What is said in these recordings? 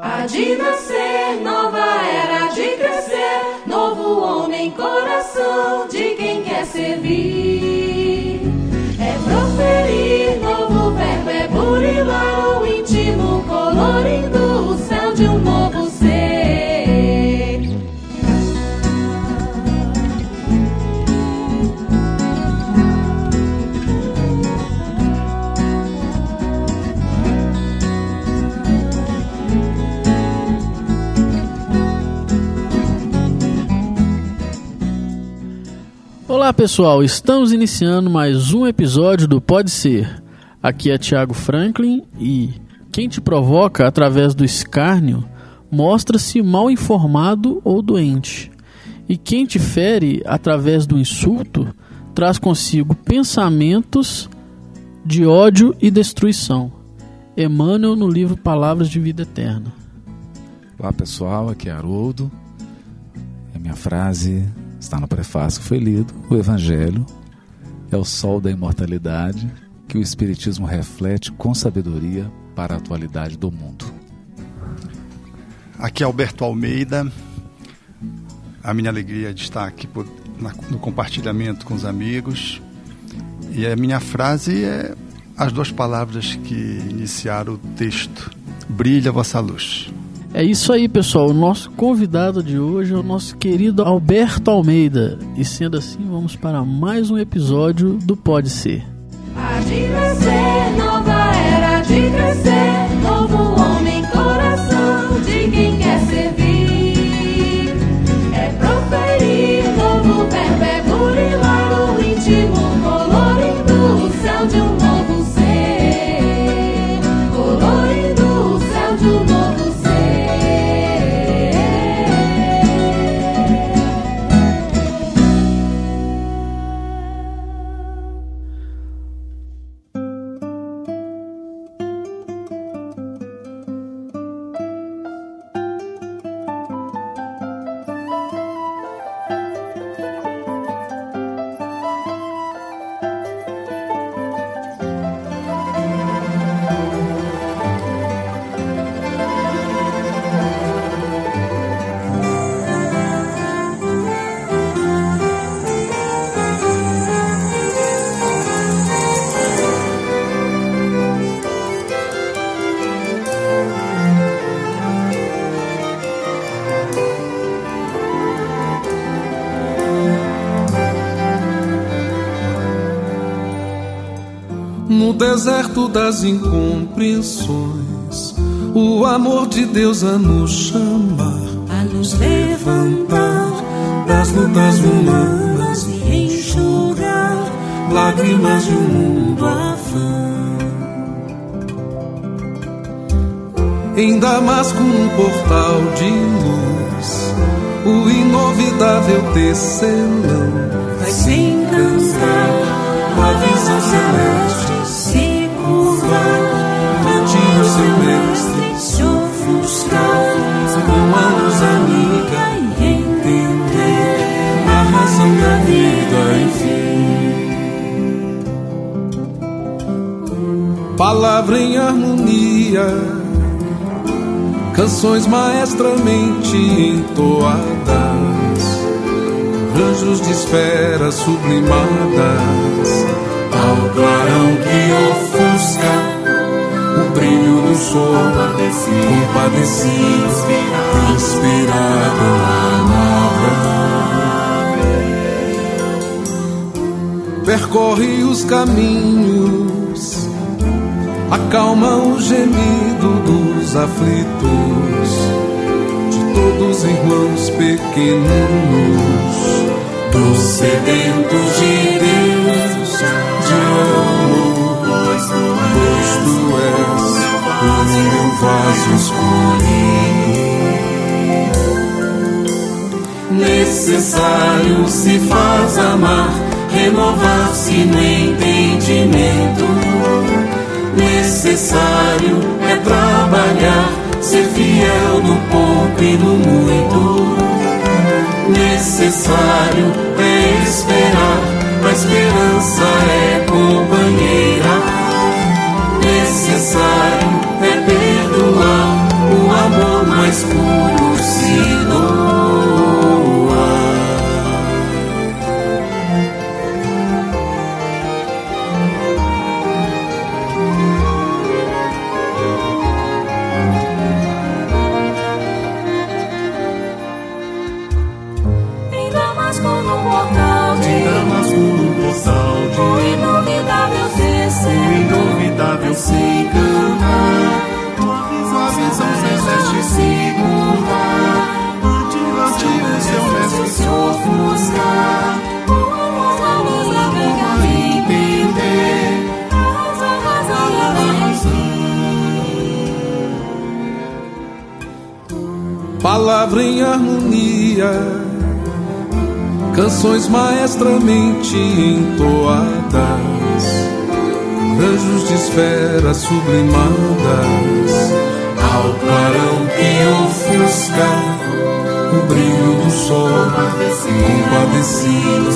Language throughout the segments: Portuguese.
Há de nascer, nova era de crescer, novo homem, coração de quem quer servir. Olá pessoal, estamos iniciando mais um episódio do Pode Ser. Aqui é Thiago Franklin e quem te provoca através do escárnio mostra-se mal informado ou doente. E quem te fere através do insulto traz consigo pensamentos de ódio e destruição. Emmanuel no livro Palavras de Vida Eterna. Olá pessoal, aqui é Haroldo. A minha frase está no prefácio, foi lido. O Evangelho é o sol da imortalidade que o Espiritismo reflete com sabedoria para a atualidade do mundo. Aqui é Alberto Almeida. A minha alegria de estar aqui no compartilhamento com os amigos. E a minha frase é as duas palavras que iniciaram o texto: Brilha vossa luz. É isso aí, pessoal. O nosso convidado de hoje é o nosso querido Alberto Almeida. E sendo assim, vamos para mais um episódio do Pode Ser. De das incompreensões, o amor de Deus a nos chamar, A nos levantar das lutas humanas e enxugar lágrimas de um mundo afã. Em Damasco, um portal de luz, o inovidável tecelão vai se encantar canções maestramente entoadas, anjos de esferas sublimadas, ao clarão que ofusca o brilho do sol, compadecido, inspirado percorre os caminhos, acalma o gemido dos aflitos, de todos irmãos pequenos, dos sedentos de Deus, de amor, pois tu és o meu vaso escolhido. Necessário se faz amar, renovar-se no entendimento. Necessário é trabalhar, ser fiel no pouco e no muito. Necessário é esperar, a esperança é companheira. Necessário é perdoar, o amor mais puro maestramente entoadas, anjos de esferas sublimadas, ao clarão que ofusca o brilho do sol, compadecido,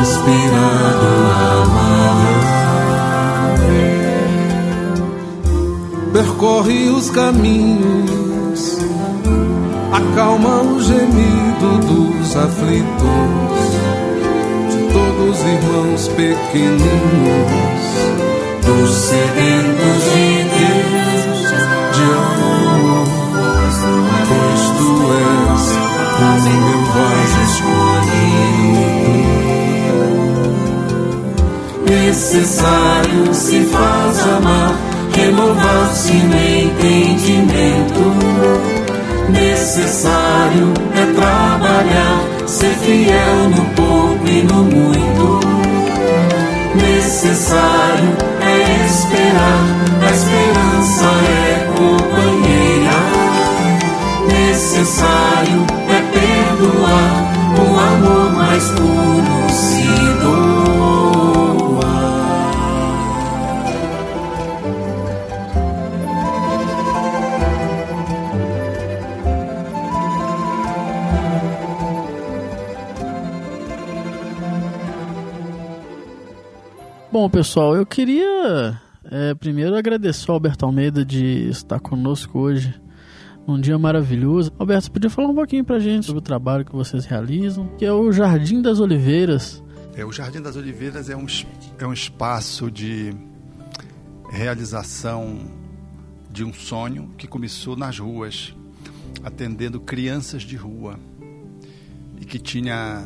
inspirado percorre os caminhos, acalma o gemido dos aflitos, pequeninos, dos sedentos de Deus. de amor, pois tu és o meu vaso Necessário se faz amar, renovar-se no entendimento. Necessário é trabalhar, ser fiel no pouco e no muito. Necessário é esperar, pessoal, eu queria é, primeiro agradecer ao Alberto Almeida de estar conosco hoje num dia maravilhoso. Alberto, você podia falar um pouquinho pra gente sobre o trabalho que vocês realizam, que é o Jardim das Oliveiras. É, o Jardim das Oliveiras é um, é um espaço de realização de um sonho que começou nas ruas, atendendo crianças de rua e que tinha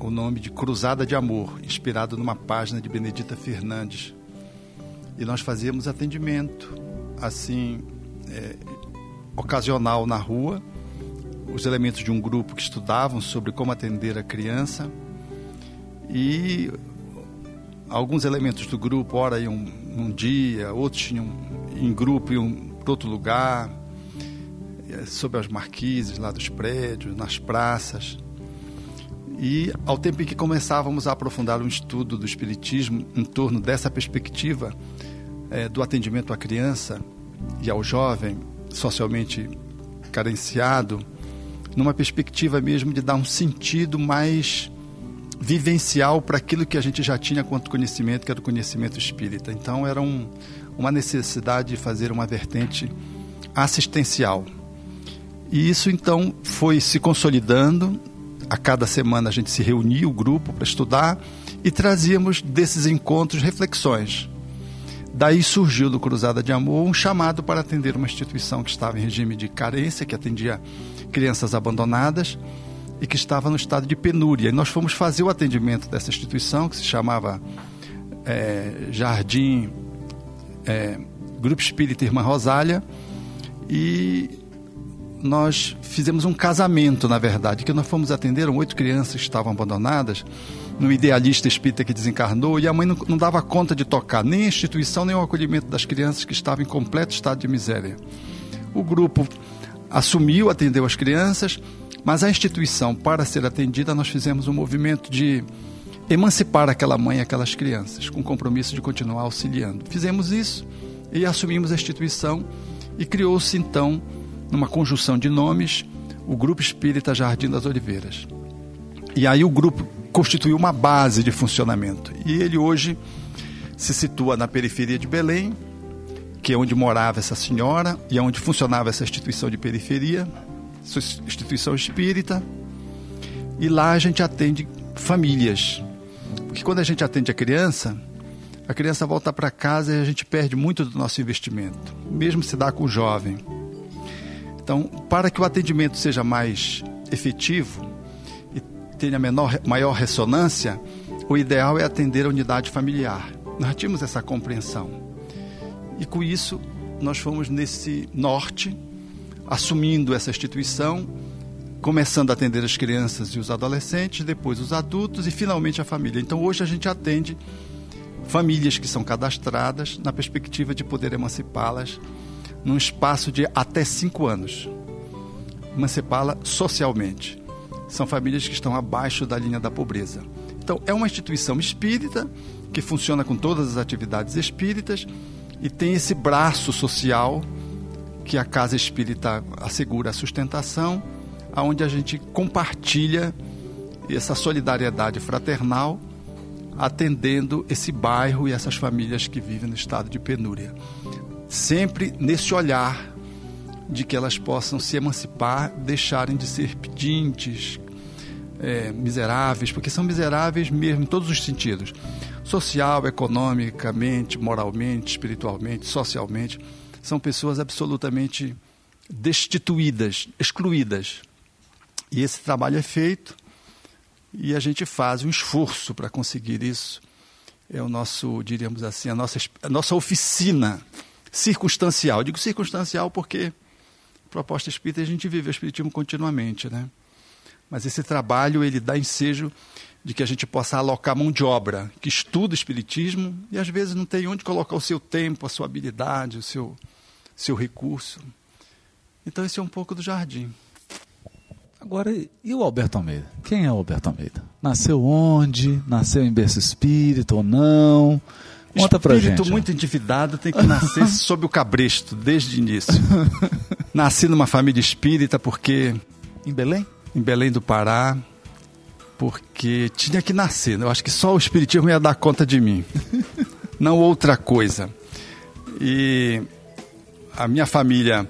o nome de Cruzada de Amor, inspirado numa página de Benedita Fernandes. E nós fazíamos atendimento, assim, é, ocasional na rua, os elementos de um grupo que estudavam sobre como atender a criança e alguns elementos do grupo, ora iam num dia, outros tinham em grupo iam para outro lugar, eh, sob as marquises lá dos prédios, nas praças. E ao tempo em que começávamos a aprofundar um estudo do Espiritismo em torno dessa perspectiva eh, do atendimento à criança e ao jovem socialmente carenciado, numa perspectiva mesmo de dar um sentido mais vivencial para aquilo que a gente já tinha quanto conhecimento, que era o conhecimento espírita. Então era um, uma necessidade de fazer uma vertente assistencial. E isso então foi se consolidando. A cada semana a gente se reunia, o grupo, para estudar e trazíamos desses encontros reflexões. Daí surgiu do Cruzada de Amor um chamado para atender uma instituição que estava em regime de carência, que atendia crianças abandonadas e que estava no estado de penúria. E nós fomos fazer o atendimento dessa instituição, que se chamava é, Jardim é, Grupo Espírita Irmã Rosália, e nós fizemos um casamento, na verdade, que nós fomos atender oito crianças que estavam abandonadas, no idealista espírita que desencarnou, e a mãe não, não dava conta de tocar nem a instituição, nem o acolhimento das crianças que estavam em completo estado de miséria. O grupo assumiu, atendeu as crianças, mas a instituição, para ser atendida, nós fizemos um movimento de emancipar aquela mãe e aquelas crianças, com compromisso de continuar auxiliando. Fizemos isso e assumimos a instituição e criou-se então, numa conjunção de nomes, o Grupo Espírita Jardim das Oliveiras. E aí o grupo constituiu uma base de funcionamento. E ele hoje se situa na periferia de Belém que é onde morava essa senhora e é onde funcionava essa instituição de periferia, essa instituição espírita. E lá a gente atende famílias. Porque quando a gente atende a criança, a criança volta para casa e a gente perde muito do nosso investimento, mesmo se dá com o jovem. Então, para que o atendimento seja mais efetivo e tenha menor, maior ressonância, o ideal é atender a unidade familiar. Nós tínhamos essa compreensão. E com isso, nós fomos nesse norte, assumindo essa instituição, começando a atender as crianças e os adolescentes, depois os adultos e finalmente a família. Então, hoje a gente atende famílias que são cadastradas na perspectiva de poder emancipá-las num espaço de até cinco anos. Emancipá-la socialmente. São famílias que estão abaixo da linha da pobreza. Então, é uma instituição espírita que funciona com todas as atividades espíritas e tem esse braço social que a casa espírita assegura a sustentação, aonde a gente compartilha essa solidariedade fraternal atendendo esse bairro e essas famílias que vivem no estado de penúria sempre nesse olhar de que elas possam se emancipar, deixarem de ser pedintes, é, miseráveis, porque são miseráveis mesmo em todos os sentidos social, economicamente, moralmente, espiritualmente, socialmente. São pessoas absolutamente destituídas, excluídas. E esse trabalho é feito e a gente faz um esforço para conseguir isso. É o nosso, diríamos assim, a nossa, a nossa oficina circunstancial. Eu digo circunstancial porque proposta espírita a gente vive o espiritismo continuamente, né? Mas esse trabalho ele dá ensejo de que a gente possa alocar mão de obra que estuda o espiritismo e às vezes não tem onde colocar o seu tempo, a sua habilidade, o seu seu recurso. Então esse é um pouco do jardim. Agora, e o Alberto Almeida? Quem é o Alberto Almeida? Nasceu onde? Nasceu em berço espírita ou não? Conta pra Espírito gente. muito endividado tem que nascer sob o cabresto, desde o início. Nasci numa família espírita porque. Em Belém? Em Belém do Pará. Porque tinha que nascer. né? Eu acho que só o Espiritismo ia dar conta de mim. Não outra coisa. E a minha família.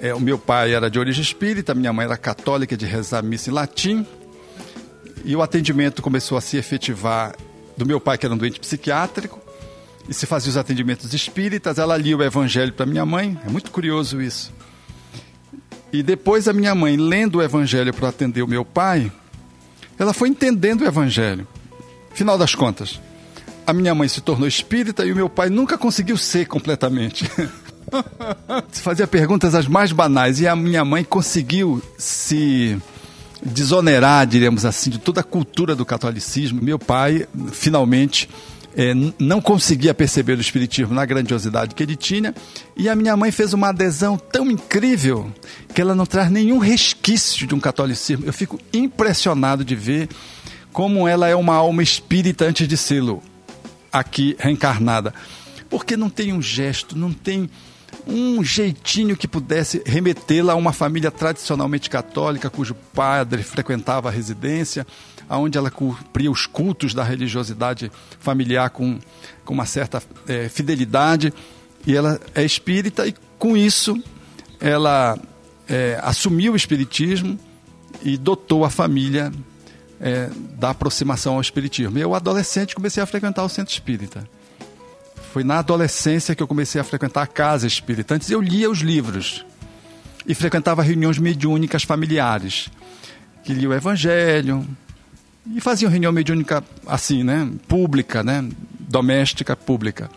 é, o meu pai era de origem espírita, minha mãe era católica de rezar missa em latim. E o atendimento começou a se efetivar do meu pai, que era um doente psiquiátrico, e se fazia os atendimentos espíritas. Ela lia o evangelho para minha mãe, é muito curioso isso. E depois a minha mãe, lendo o evangelho para atender o meu pai, ela foi entendendo o evangelho. Final das contas, a minha mãe se tornou espírita e o meu pai nunca conseguiu ser completamente. se fazia perguntas as mais banais e a minha mãe conseguiu se desonerar, diríamos assim, de toda a cultura do catolicismo. Meu pai, finalmente, n- não conseguia perceber o espiritismo na grandiosidade que ele tinha, e a minha mãe fez uma adesão tão incrível que ela não traz nenhum resquício de um catolicismo. Eu fico impressionado de ver como ela é uma alma espírita antes de sê-lo aqui reencarnada. Porque não tem um gesto, não tem um jeitinho que pudesse remetê-la a uma família tradicionalmente católica, cujo padre frequentava a residência, aonde ela cumpria os cultos da religiosidade familiar com, com uma certa eh, fidelidade. E ela é espírita, e com isso ela eh, assumiu o espiritismo e dotou a família eh, da aproximação ao espiritismo. Eu, adolescente, comecei a frequentar o centro espírita. Foi na adolescência que eu comecei a frequentar a casa espírita. Antes eu lia os livros e frequentava reuniões mediúnicas familiares, que lia o evangelho e faziam reunião mediúnica assim, né, pública, né, doméstica, pública.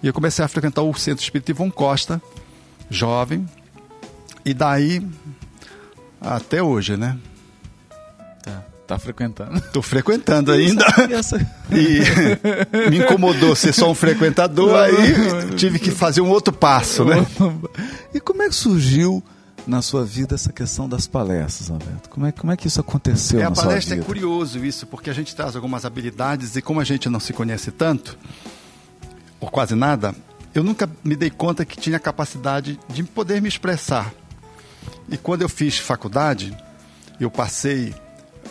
E eu comecei a frequentar o Centro Espírita Ivon Costa, jovem, e daí até hoje, né? Tá, frequentando. Tô frequentando ainda. E me incomodou ser só um frequentador, aí tive que fazer um outro passo, né? E como é que surgiu na sua vida essa questão das palestras, Alberto? Como é, como é que isso aconteceu É, a na sua palestra vida? é curioso isso, porque a gente traz algumas habilidades e como a gente não se conhece tanto, ou quase nada, eu nunca me dei conta que tinha capacidade de poder me expressar. E quando eu fiz faculdade, eu passei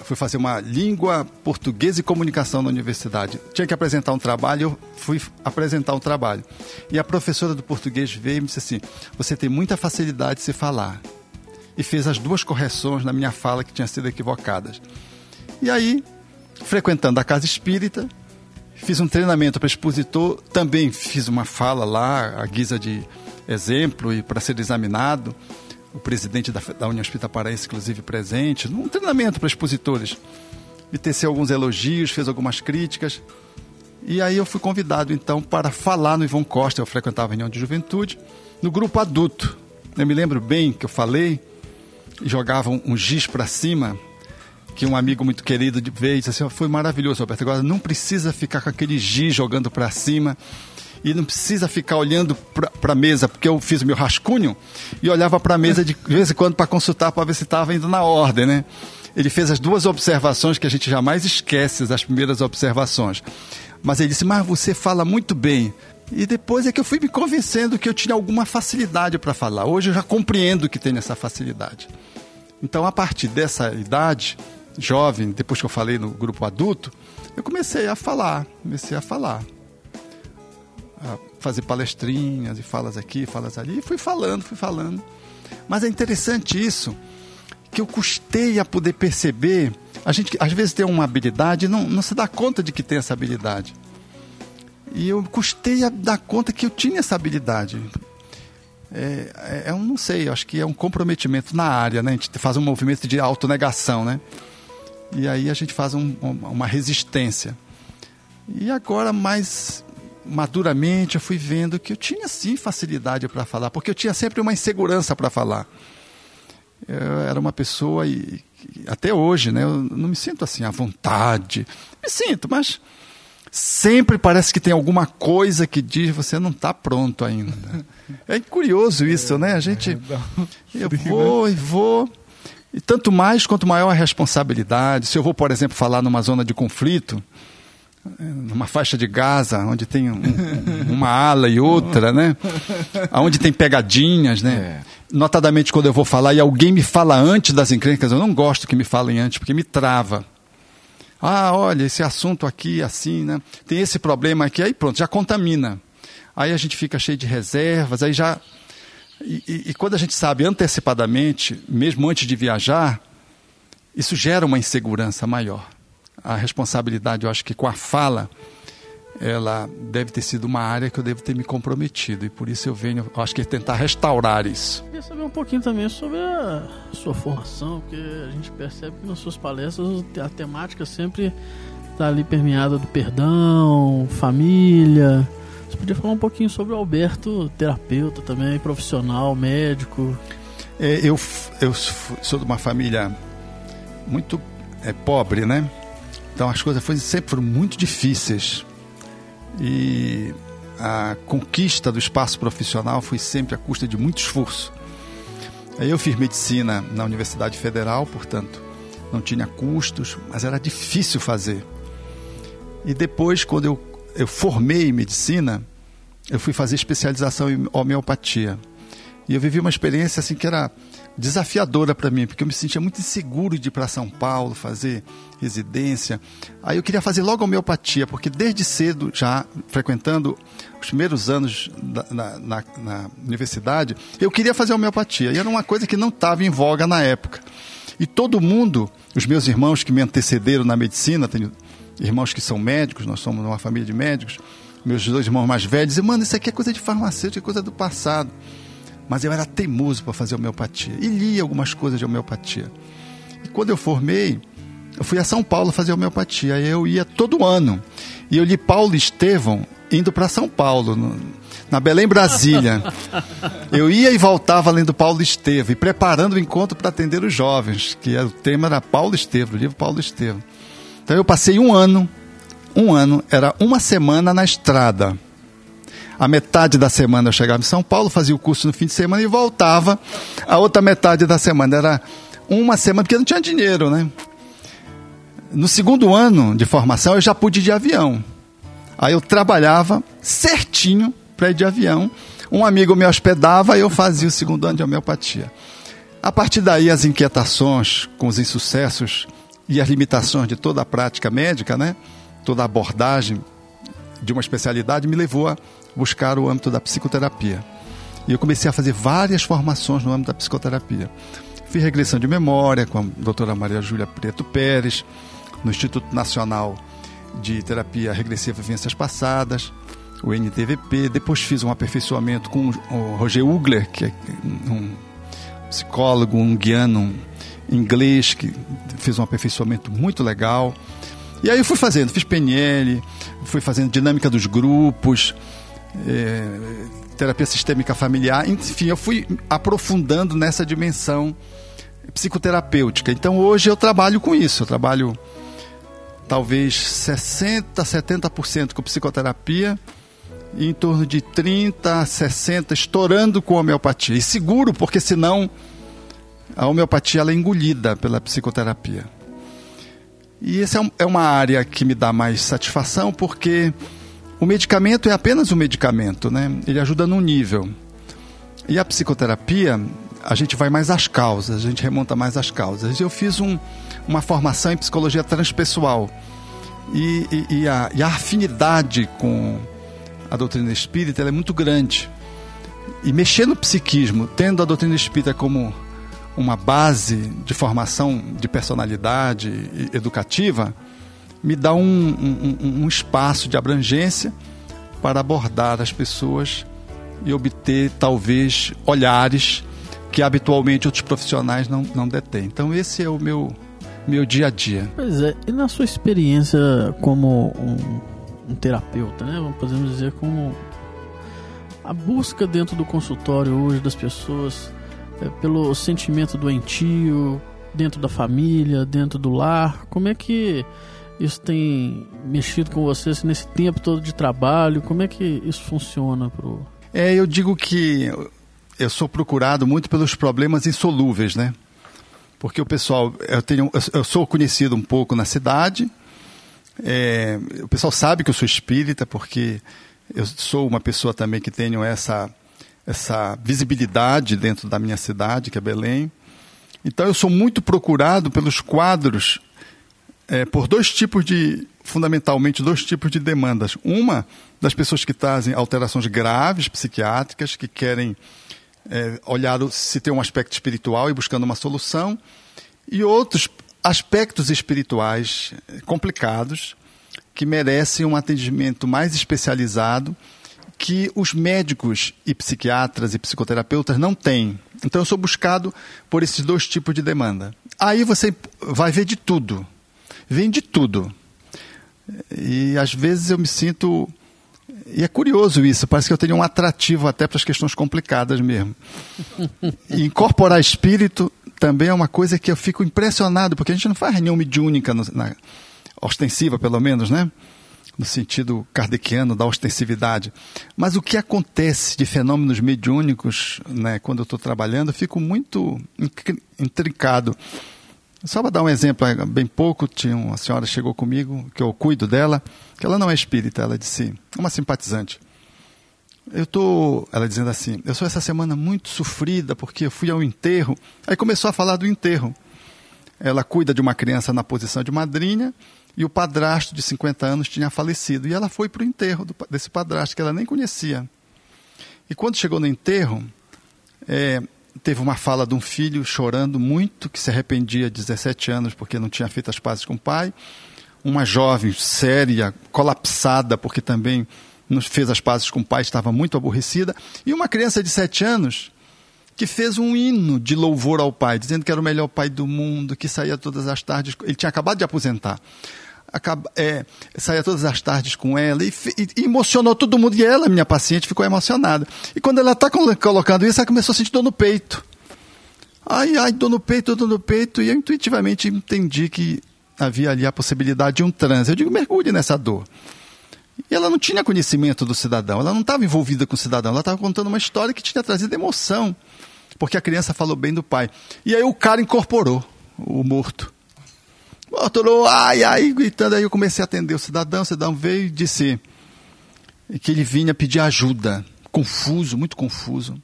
fui fazer uma língua portuguesa e comunicação na universidade. Tinha que apresentar um trabalho, eu fui apresentar um trabalho. E a professora do português veio e me disse assim: Você tem muita facilidade de se falar. E fez as duas correções na minha fala que tinham sido equivocadas. E aí, frequentando a casa espírita, fiz um treinamento para expositor, também fiz uma fala lá, à guisa de exemplo e para ser examinado o presidente da, da União Espírita Paraense, inclusive, presente, num treinamento para expositores. Me teceu alguns elogios, fez algumas críticas. E aí eu fui convidado, então, para falar no Ivon Costa. Eu frequentava a reunião de juventude, no grupo adulto. Eu me lembro bem que eu falei, jogava um, um giz para cima, que um amigo muito querido veio e disse assim, foi maravilhoso, Roberto. Agora não precisa ficar com aquele giz jogando para cima e não precisa ficar olhando para a mesa, porque eu fiz o meu rascunho e olhava para a mesa de vez em quando para consultar para ver se estava indo na ordem, né? Ele fez as duas observações que a gente jamais esquece, as primeiras observações. Mas ele disse: Mas você fala muito bem. E depois é que eu fui me convencendo que eu tinha alguma facilidade para falar. Hoje eu já compreendo que tenho essa facilidade. Então, a partir dessa idade, jovem, depois que eu falei no grupo adulto, eu comecei a falar, comecei a falar a fazer palestrinhas e falas aqui, falas ali, e fui falando, fui falando. Mas é interessante isso, que eu custei a poder perceber. A gente às vezes tem uma habilidade e não, não se dá conta de que tem essa habilidade. E eu custei a dar conta que eu tinha essa habilidade. É, é, eu não sei, acho que é um comprometimento na área, né? A gente faz um movimento de autonegação, né? E aí a gente faz um, uma resistência. E agora, mais maduramente eu fui vendo que eu tinha sim facilidade para falar, porque eu tinha sempre uma insegurança para falar. Eu era uma pessoa e até hoje, né, eu não me sinto assim à vontade. Me sinto, mas sempre parece que tem alguma coisa que diz você não está pronto ainda. É curioso isso, né? A gente é, eu vou e vou e tanto mais quanto maior a responsabilidade. Se eu vou, por exemplo, falar numa zona de conflito, numa faixa de Gaza, onde tem um, uma ala e outra, né? Onde tem pegadinhas, né? É. Notadamente quando eu vou falar e alguém me fala antes das encrencas, eu não gosto que me falem antes, porque me trava. Ah, olha, esse assunto aqui, assim, né? Tem esse problema aqui, aí pronto, já contamina. Aí a gente fica cheio de reservas, aí já. E, e, e quando a gente sabe antecipadamente, mesmo antes de viajar, isso gera uma insegurança maior a responsabilidade, eu acho que com a fala, ela deve ter sido uma área que eu devo ter me comprometido e por isso eu venho, eu acho que tentar restaurar isso. Queria saber um pouquinho também sobre a sua formação, porque a gente percebe que nas suas palestras a temática sempre está ali permeada do perdão, família. Você podia falar um pouquinho sobre o Alberto, terapeuta também, profissional, médico? É, eu, eu sou de uma família muito é, pobre, né? Então as coisas foram, sempre foram muito difíceis. E a conquista do espaço profissional foi sempre à custa de muito esforço. Aí eu fiz medicina na Universidade Federal, portanto, não tinha custos, mas era difícil fazer. E depois, quando eu, eu formei em medicina, eu fui fazer especialização em homeopatia. E eu vivi uma experiência assim que era desafiadora para mim, porque eu me sentia muito inseguro de ir para São Paulo fazer residência. Aí eu queria fazer logo homeopatia, porque desde cedo, já frequentando os primeiros anos da, na, na, na, universidade, eu queria fazer homeopatia. E era uma coisa que não estava em voga na época. E todo mundo, os meus irmãos que me antecederam na medicina, tenho irmãos que são médicos, nós somos uma família de médicos, meus dois irmãos mais velhos, dizem, mano, isso aqui é coisa de farmacêutico, é coisa do passado mas eu era teimoso para fazer homeopatia e li algumas coisas de homeopatia. E quando eu formei, eu fui a São Paulo fazer homeopatia. E eu ia todo ano. E eu li Paulo Estevão indo para São Paulo, no, na Belém, Brasília. Eu ia e voltava lendo Paulo Estevão e preparando o encontro para atender os jovens, que era, o tema era Paulo Estevão, o livro Paulo Estevão. Então eu passei um ano, um ano, era uma semana na estrada a metade da semana eu chegava em São Paulo, fazia o curso no fim de semana e voltava a outra metade da semana. Era uma semana, porque não tinha dinheiro, né? No segundo ano de formação eu já pude ir de avião. Aí eu trabalhava certinho para ir de avião. Um amigo me hospedava e eu fazia o segundo ano de homeopatia. A partir daí, as inquietações com os insucessos e as limitações de toda a prática médica, né? Toda a abordagem de uma especialidade me levou a buscar o âmbito da psicoterapia. E eu comecei a fazer várias formações no âmbito da psicoterapia. Fiz regressão de memória com a doutora Maria Júlia Preto Pérez, no Instituto Nacional de Terapia Regressiva Vivências Passadas, o NTVP. Depois fiz um aperfeiçoamento com o Roger Ugler, que é um psicólogo, um guiano inglês, que fez um aperfeiçoamento muito legal. E aí eu fui fazendo, fiz PNL, fui fazendo dinâmica dos grupos, é, terapia sistêmica familiar, enfim, eu fui aprofundando nessa dimensão psicoterapêutica. Então hoje eu trabalho com isso, eu trabalho talvez 60, 70% com psicoterapia e em torno de 30, 60 estourando com homeopatia. E seguro, porque senão a homeopatia ela é engolida pela psicoterapia. E essa é, é uma área que me dá mais satisfação porque o medicamento é apenas um medicamento, né? Ele ajuda num nível. E a psicoterapia, a gente vai mais às causas, a gente remonta mais às causas. Eu fiz um, uma formação em psicologia transpessoal. E, e, e, a, e a afinidade com a doutrina espírita é muito grande. E mexer no psiquismo, tendo a doutrina espírita como uma base de formação de personalidade educativa, me dá um, um, um espaço de abrangência para abordar as pessoas e obter, talvez, olhares que habitualmente outros profissionais não, não detêm. Então, esse é o meu, meu dia a dia. Pois é, e na sua experiência como um, um terapeuta, né? Podemos dizer como a busca dentro do consultório hoje das pessoas é, pelo sentimento doentio dentro da família, dentro do lar? Como é que isso tem mexido com você assim, nesse tempo todo de trabalho? Como é que isso funciona pro É, eu digo que eu sou procurado muito pelos problemas insolúveis, né? Porque o pessoal, eu tenho, eu sou conhecido um pouco na cidade. É, o pessoal sabe que eu sou espírita porque eu sou uma pessoa também que tenho essa essa visibilidade dentro da minha cidade, que é Belém. Então eu sou muito procurado pelos quadros é, por dois tipos de, fundamentalmente, dois tipos de demandas. Uma das pessoas que trazem alterações graves psiquiátricas, que querem é, olhar se tem um aspecto espiritual e buscando uma solução, e outros aspectos espirituais complicados que merecem um atendimento mais especializado que os médicos e psiquiatras e psicoterapeutas não têm. Então eu sou buscado por esses dois tipos de demanda. Aí você vai ver de tudo. Vem de tudo. E às vezes eu me sinto. E é curioso isso, parece que eu tenho um atrativo até para as questões complicadas mesmo. E incorporar espírito também é uma coisa que eu fico impressionado, porque a gente não faz reunião mediúnica, na, ostensiva pelo menos, né? no sentido kardeciano da ostensividade. Mas o que acontece de fenômenos mediúnicos, né, quando eu estou trabalhando, eu fico muito intrincado. Só para dar um exemplo, bem pouco, tinha uma senhora chegou comigo, que eu cuido dela, que ela não é espírita, ela disse, uma simpatizante. Eu estou, ela dizendo assim, eu sou essa semana muito sofrida porque eu fui ao enterro. Aí começou a falar do enterro. Ela cuida de uma criança na posição de madrinha e o padrasto de 50 anos tinha falecido. E ela foi para o enterro do, desse padrasto, que ela nem conhecia. E quando chegou no enterro, é, teve uma fala de um filho chorando muito, que se arrependia de 17 anos porque não tinha feito as pazes com o pai. Uma jovem séria, colapsada, porque também não fez as pazes com o pai, estava muito aborrecida. E uma criança de 7 anos que fez um hino de louvor ao pai, dizendo que era o melhor pai do mundo, que saía todas as tardes. Ele tinha acabado de aposentar acaba, é, saía todas as tardes com ela e, e, emocionou todo mundo. E ela, minha paciente, ficou emocionada. E quando ela está colocando isso, ela começou a sentir dor no peito. Ai, ai, dor no peito, dor no peito. E eu intuitivamente entendi que havia ali a possibilidade de um transe. Eu digo, mergulhe nessa dor. E ela não tinha conhecimento do cidadão, ela não estava envolvida com o cidadão, ela estava contando uma história que tinha trazido emoção, porque a criança falou bem do pai. E aí o cara incorporou o morto. Motorou, ai, ai, gritando. Aí eu comecei a atender o cidadão. O cidadão veio e disse que ele vinha pedir ajuda. Confuso, muito confuso.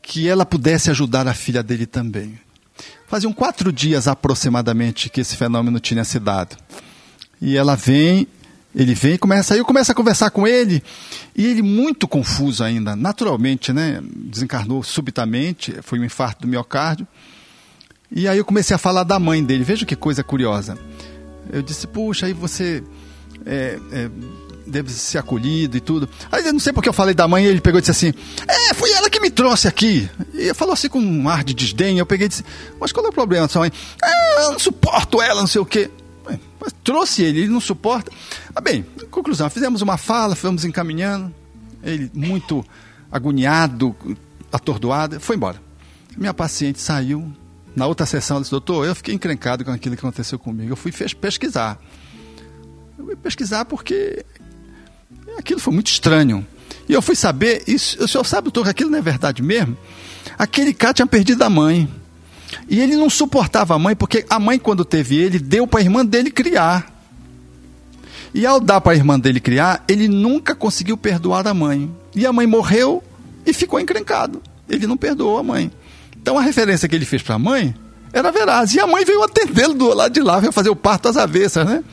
Que ela pudesse ajudar a filha dele também. Faziam quatro dias aproximadamente que esse fenômeno tinha se dado. E ela vem, ele vem e começa, aí eu começo a conversar com ele, e ele muito confuso ainda, naturalmente, né? Desencarnou subitamente, foi um infarto do miocárdio. E aí eu comecei a falar da mãe dele. Veja que coisa curiosa. Eu disse, puxa, aí você é, é, deve ser acolhido e tudo. Aí eu não sei porque eu falei da mãe, ele pegou e disse assim: É, foi ela que me trouxe aqui. E falou assim com um ar de desdém. Eu peguei e disse: Mas qual é o problema da sua mãe? Ah, eu não suporto ela, não sei o quê. Mas trouxe ele, ele não suporta. Ah, bem, conclusão, fizemos uma fala, fomos encaminhando. Ele muito agoniado, atordoado, foi embora. Minha paciente saiu. Na outra sessão, ela disse: Doutor, eu fiquei encrencado com aquilo que aconteceu comigo. Eu fui pesquisar. Eu fui pesquisar porque aquilo foi muito estranho. E eu fui saber, isso, o senhor sabe, doutor, que aquilo não é verdade mesmo? Aquele cara tinha perdido a mãe. E ele não suportava a mãe, porque a mãe, quando teve ele, deu para a irmã dele criar. E ao dar para a irmã dele criar, ele nunca conseguiu perdoar a mãe. E a mãe morreu e ficou encrencado. Ele não perdoou a mãe. Então a referência que ele fez para a mãe era veraz. E a mãe veio atendê-lo do lado de lá, veio fazer o parto às avessas, né?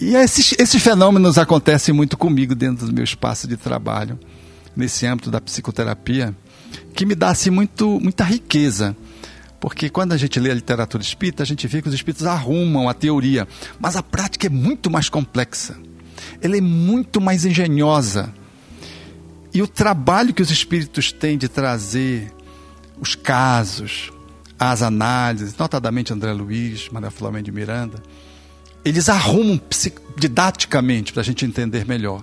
E esses, esses fenômenos acontecem muito comigo dentro do meu espaço de trabalho, nesse âmbito da psicoterapia, que me dá assim, muito, muita riqueza. Porque quando a gente lê a literatura espírita, a gente vê que os espíritos arrumam a teoria, mas a prática é muito mais complexa. Ela é muito mais engenhosa. E o trabalho que os espíritos têm de trazer os casos, as análises, notadamente André Luiz, Maria Flamengo de Miranda, eles arrumam didaticamente para a gente entender melhor.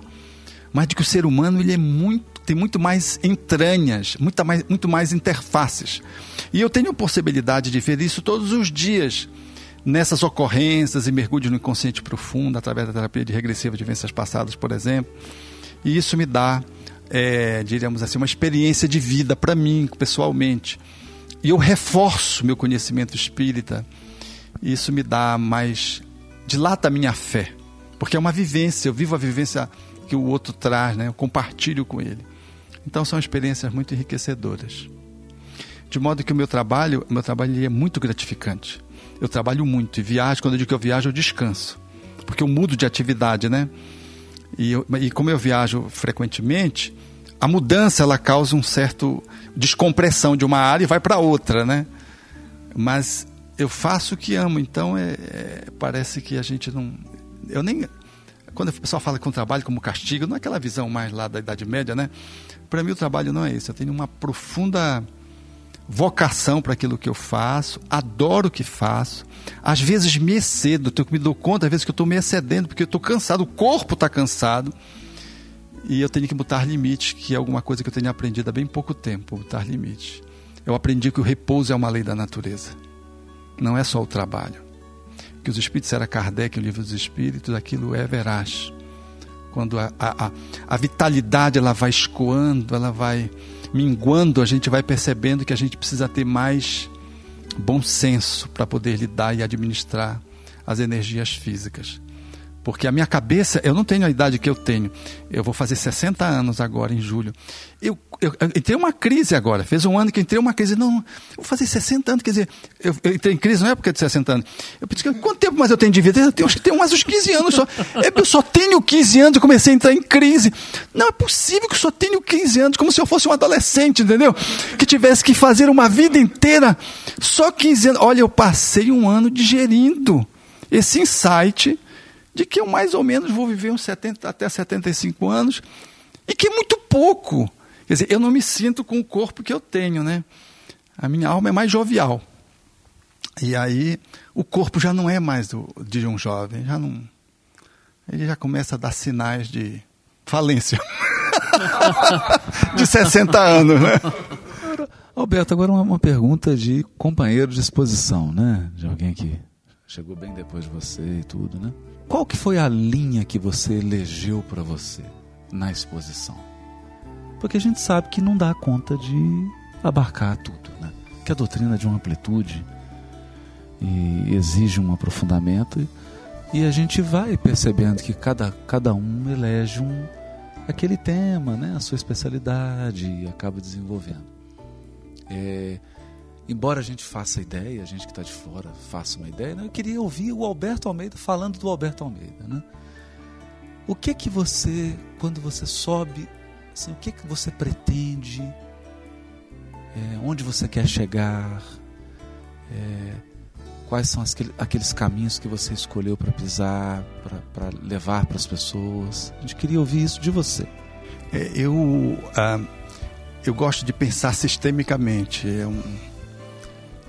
Mas de que o ser humano ele é muito, tem muito mais entranhas, muita mais, muito mais interfaces. E eu tenho a possibilidade de ver isso todos os dias nessas ocorrências e mergulhos no inconsciente profundo, através da terapia de regressiva de vivências passadas, por exemplo. E isso me dá, é, diríamos assim, uma experiência de vida para mim, pessoalmente. E eu reforço meu conhecimento espírita. E isso me dá mais. dilata a minha fé. Porque é uma vivência, eu vivo a vivência que o outro traz, né? eu compartilho com ele. Então são experiências muito enriquecedoras. De modo que o meu trabalho, o meu trabalho é muito gratificante. Eu trabalho muito e viajo, quando eu digo que eu viajo, eu descanso. Porque eu mudo de atividade, né? E, eu- e como eu viajo frequentemente, a mudança ela causa um certo descompressão de uma área e vai para outra, né? Mas eu faço o que amo, então é, é- parece que a gente não. Eu nem. Quando o pessoal fala que um trabalho como castigo, não é aquela visão mais lá da Idade Média, né? Para mim o trabalho não é isso. Eu tenho uma profunda vocação para aquilo que eu faço, adoro o que faço. Às vezes me excedo, eu me dou conta, às vezes que eu estou me excedendo, porque eu estou cansado, o corpo está cansado. E eu tenho que botar limites, que é alguma coisa que eu tenho aprendido há bem pouco tempo, botar limites. Eu aprendi que o repouso é uma lei da natureza. Não é só o trabalho. Que os espíritos era Kardec, o livro dos espíritos, aquilo é veraz. Quando a, a, a, a vitalidade ela vai escoando, ela vai minguando, a gente vai percebendo que a gente precisa ter mais bom senso para poder lidar e administrar as energias físicas. Porque a minha cabeça, eu não tenho a idade que eu tenho. Eu vou fazer 60 anos agora, em julho. Eu, eu, eu entrei uma crise agora. Fez um ano que entrei uma crise. Não, vou fazer 60 anos. Quer dizer, eu, eu entrei em crise não é porque de 60 anos. Eu pensei, quanto tempo mais eu tenho de vida? Eu tenho, acho que tenho mais uns 15 anos só. É, Eu só tenho 15 anos e comecei a entrar em crise. Não é possível que eu só tenho 15 anos, como se eu fosse um adolescente, entendeu? Que tivesse que fazer uma vida inteira. Só 15 anos. Olha, eu passei um ano digerindo esse insight de que eu mais ou menos vou viver uns 70 até 75 anos e que é muito pouco. Quer dizer, eu não me sinto com o corpo que eu tenho, né? A minha alma é mais jovial. E aí o corpo já não é mais do, de um jovem, já não. Ele já começa a dar sinais de falência. de 60 anos, né? Alberto, agora uma, uma pergunta de companheiro de exposição, né? De alguém que chegou bem depois de você e tudo, né? Qual que foi a linha que você elegeu para você na exposição? Porque a gente sabe que não dá conta de abarcar tudo, né? Que a doutrina é de uma amplitude e exige um aprofundamento e a gente vai percebendo que cada, cada um elege um aquele tema, né? A sua especialidade e acaba desenvolvendo. É, embora a gente faça ideia, a gente que está de fora faça uma ideia, né? eu queria ouvir o Alberto Almeida falando do Alberto Almeida. Né? O que que você, quando você sobe, assim, o que que você pretende? É, onde você quer chegar? É, quais são as, aqueles caminhos que você escolheu para pisar, para levar para as pessoas? A gente queria ouvir isso de você. É, eu, ah, eu gosto de pensar sistemicamente. É um,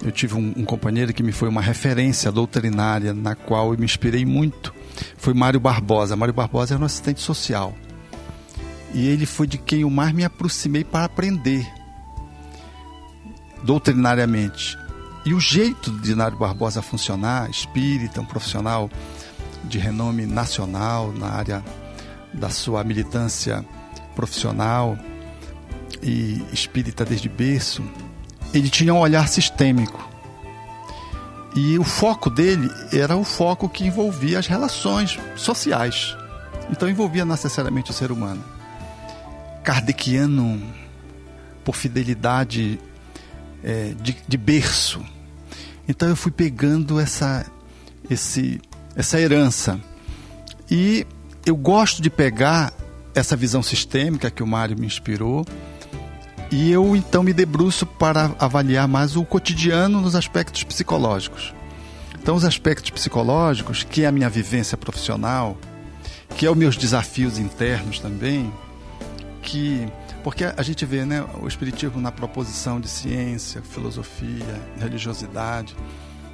eu tive um, um, companheiro que me foi uma referência doutrinária na qual eu me inspirei muito. Foi Mário Barbosa. Mário Barbosa era um assistente social. E ele foi de quem eu mais me aproximei para aprender doutrinariamente. E o jeito de Mário Barbosa funcionar, espírita, um profissional de renome nacional na área da sua militância profissional e espírita desde berço, ele tinha um olhar sistêmico. E o foco dele era o foco que envolvia as relações sociais. Então envolvia necessariamente o ser humano. Kardeciano, por fidelidade é, de, de, berço. Então eu fui pegando essa, esse, essa herança. E eu gosto de pegar essa visão sistêmica que o Mário me inspirou e eu então me debruço para avaliar mais o cotidiano nos aspectos psicológicos. Então, os aspectos psicológicos, que é a minha vivência profissional, que é os meus desafios internos também, que porque a gente vê né, o espiritismo na proposição de ciência, filosofia, religiosidade,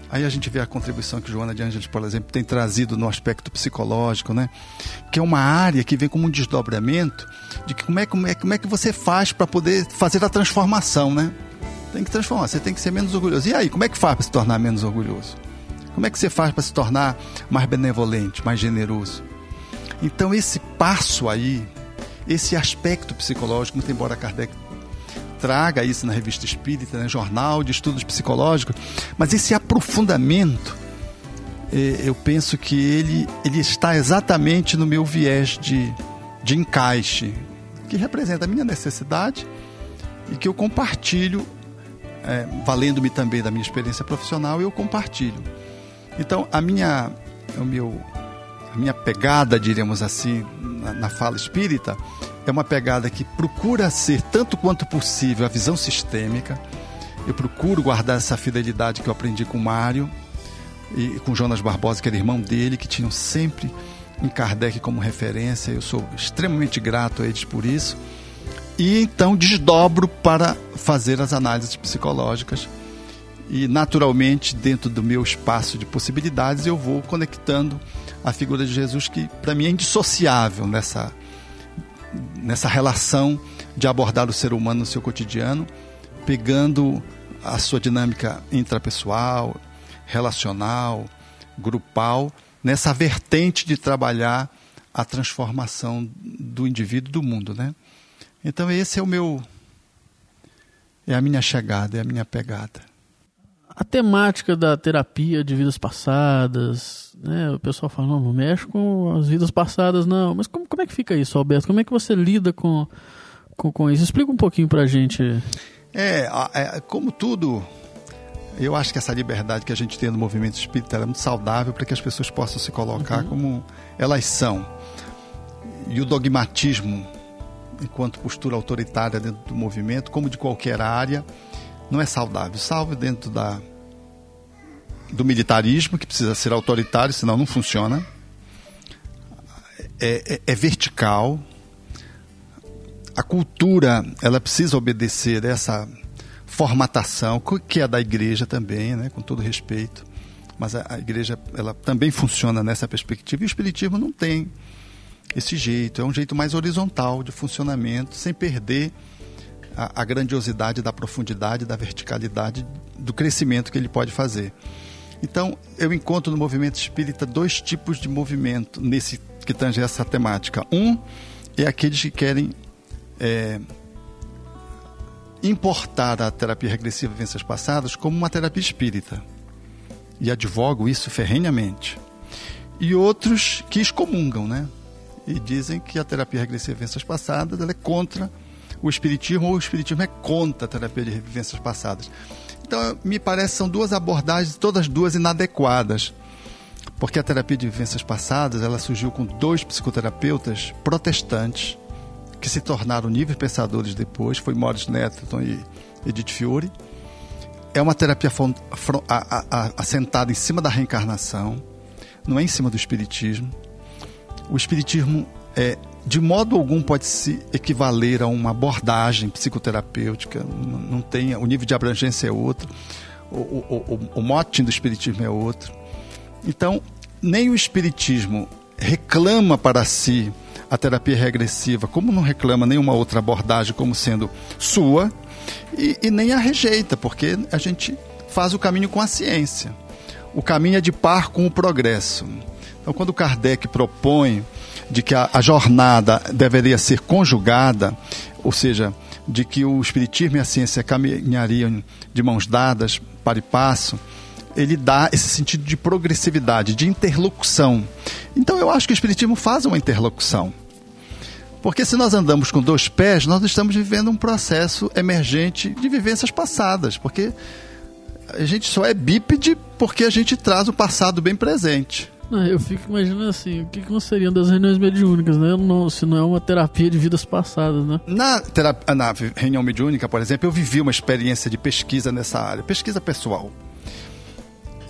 Aí a gente vê a contribuição que Joana de Ângeles, por exemplo, tem trazido no aspecto psicológico, né? Que é uma área que vem como um desdobramento de que como é, como é, como é que você faz para poder fazer a transformação, né? Tem que transformar, você tem que ser menos orgulhoso. E aí, como é que faz para se tornar menos orgulhoso? Como é que você faz para se tornar mais benevolente, mais generoso? Então, esse passo aí, esse aspecto psicológico, muito embora Kardec traga isso na revista espírita, né, jornal de estudos psicológicos, mas esse aprofundamento, é, eu penso que ele, ele está exatamente no meu viés de, de encaixe, que representa a minha necessidade e que eu compartilho, é, valendo-me também da minha experiência profissional, eu compartilho. Então, a minha, o meu, a minha pegada, diríamos assim, na, na fala espírita, é uma pegada que procura ser, tanto quanto possível, a visão sistêmica. Eu procuro guardar essa fidelidade que eu aprendi com o Mário e com Jonas Barbosa, que era irmão dele, que tinham sempre em Kardec como referência. Eu sou extremamente grato a eles por isso. E então desdobro para fazer as análises psicológicas. E naturalmente, dentro do meu espaço de possibilidades, eu vou conectando a figura de Jesus, que para mim é indissociável nessa nessa relação de abordar o ser humano no seu cotidiano, pegando a sua dinâmica intrapessoal, relacional, grupal, nessa vertente de trabalhar a transformação do indivíduo do mundo, né? Então esse é o meu é a minha chegada, é a minha pegada a temática da terapia de vidas passadas, né? O pessoal fala, não, não mexe com as vidas passadas, não. Mas como, como é que fica isso, Alberto? Como é que você lida com, com, com isso? Explica um pouquinho pra gente. É, é, como tudo, eu acho que essa liberdade que a gente tem no movimento espírita é muito saudável para que as pessoas possam se colocar uhum. como elas são. E o dogmatismo, enquanto postura autoritária dentro do movimento, como de qualquer área, não é saudável. Salvo dentro da, do militarismo, que precisa ser autoritário, senão não funciona. É, é, é vertical. A cultura, ela precisa obedecer essa formatação, que é da igreja também, né, com todo respeito. Mas a, a igreja, ela também funciona nessa perspectiva. E o espiritismo não tem esse jeito. É um jeito mais horizontal de funcionamento, sem perder a, a grandiosidade da profundidade, da verticalidade, do crescimento que ele pode fazer. Então, eu encontro no movimento espírita dois tipos de movimento nesse que tange essa temática. Um é aqueles que querem é, importar a terapia regressiva de vivências passadas como uma terapia espírita. E advogo isso ferrenhamente. E outros que excomungam, né? E dizem que a terapia regressiva de vivências passadas é contra o espiritismo ou o espiritismo é contra a terapia de vivências passadas. Então, me parece são duas abordagens, todas duas inadequadas. Porque a terapia de vivências passadas, ela surgiu com dois psicoterapeutas protestantes que se tornaram níveis pensadores depois, foi Morris Netterton e Edith Fiore. É uma terapia assentada em cima da reencarnação, não é em cima do espiritismo. O espiritismo é de modo algum pode se equivaler a uma abordagem psicoterapêutica, não tem, o nível de abrangência é outro, o, o, o, o mote do espiritismo é outro. Então, nem o espiritismo reclama para si a terapia regressiva, como não reclama nenhuma outra abordagem como sendo sua, e, e nem a rejeita, porque a gente faz o caminho com a ciência. O caminho é de par com o progresso. Então, quando Kardec propõe de que a, a jornada deveria ser conjugada, ou seja, de que o espiritismo e a ciência caminhariam de mãos dadas, para e passo, ele dá esse sentido de progressividade, de interlocução. Então eu acho que o Espiritismo faz uma interlocução. Porque se nós andamos com dois pés, nós estamos vivendo um processo emergente de vivências passadas. Porque a gente só é bípede porque a gente traz o passado bem presente. Não, eu fico imaginando assim, o que, que não seriam das reuniões mediúnicas, né? Não, se não é uma terapia de vidas passadas, né? Na, terapia, na reunião mediúnica, por exemplo, eu vivi uma experiência de pesquisa nessa área, pesquisa pessoal.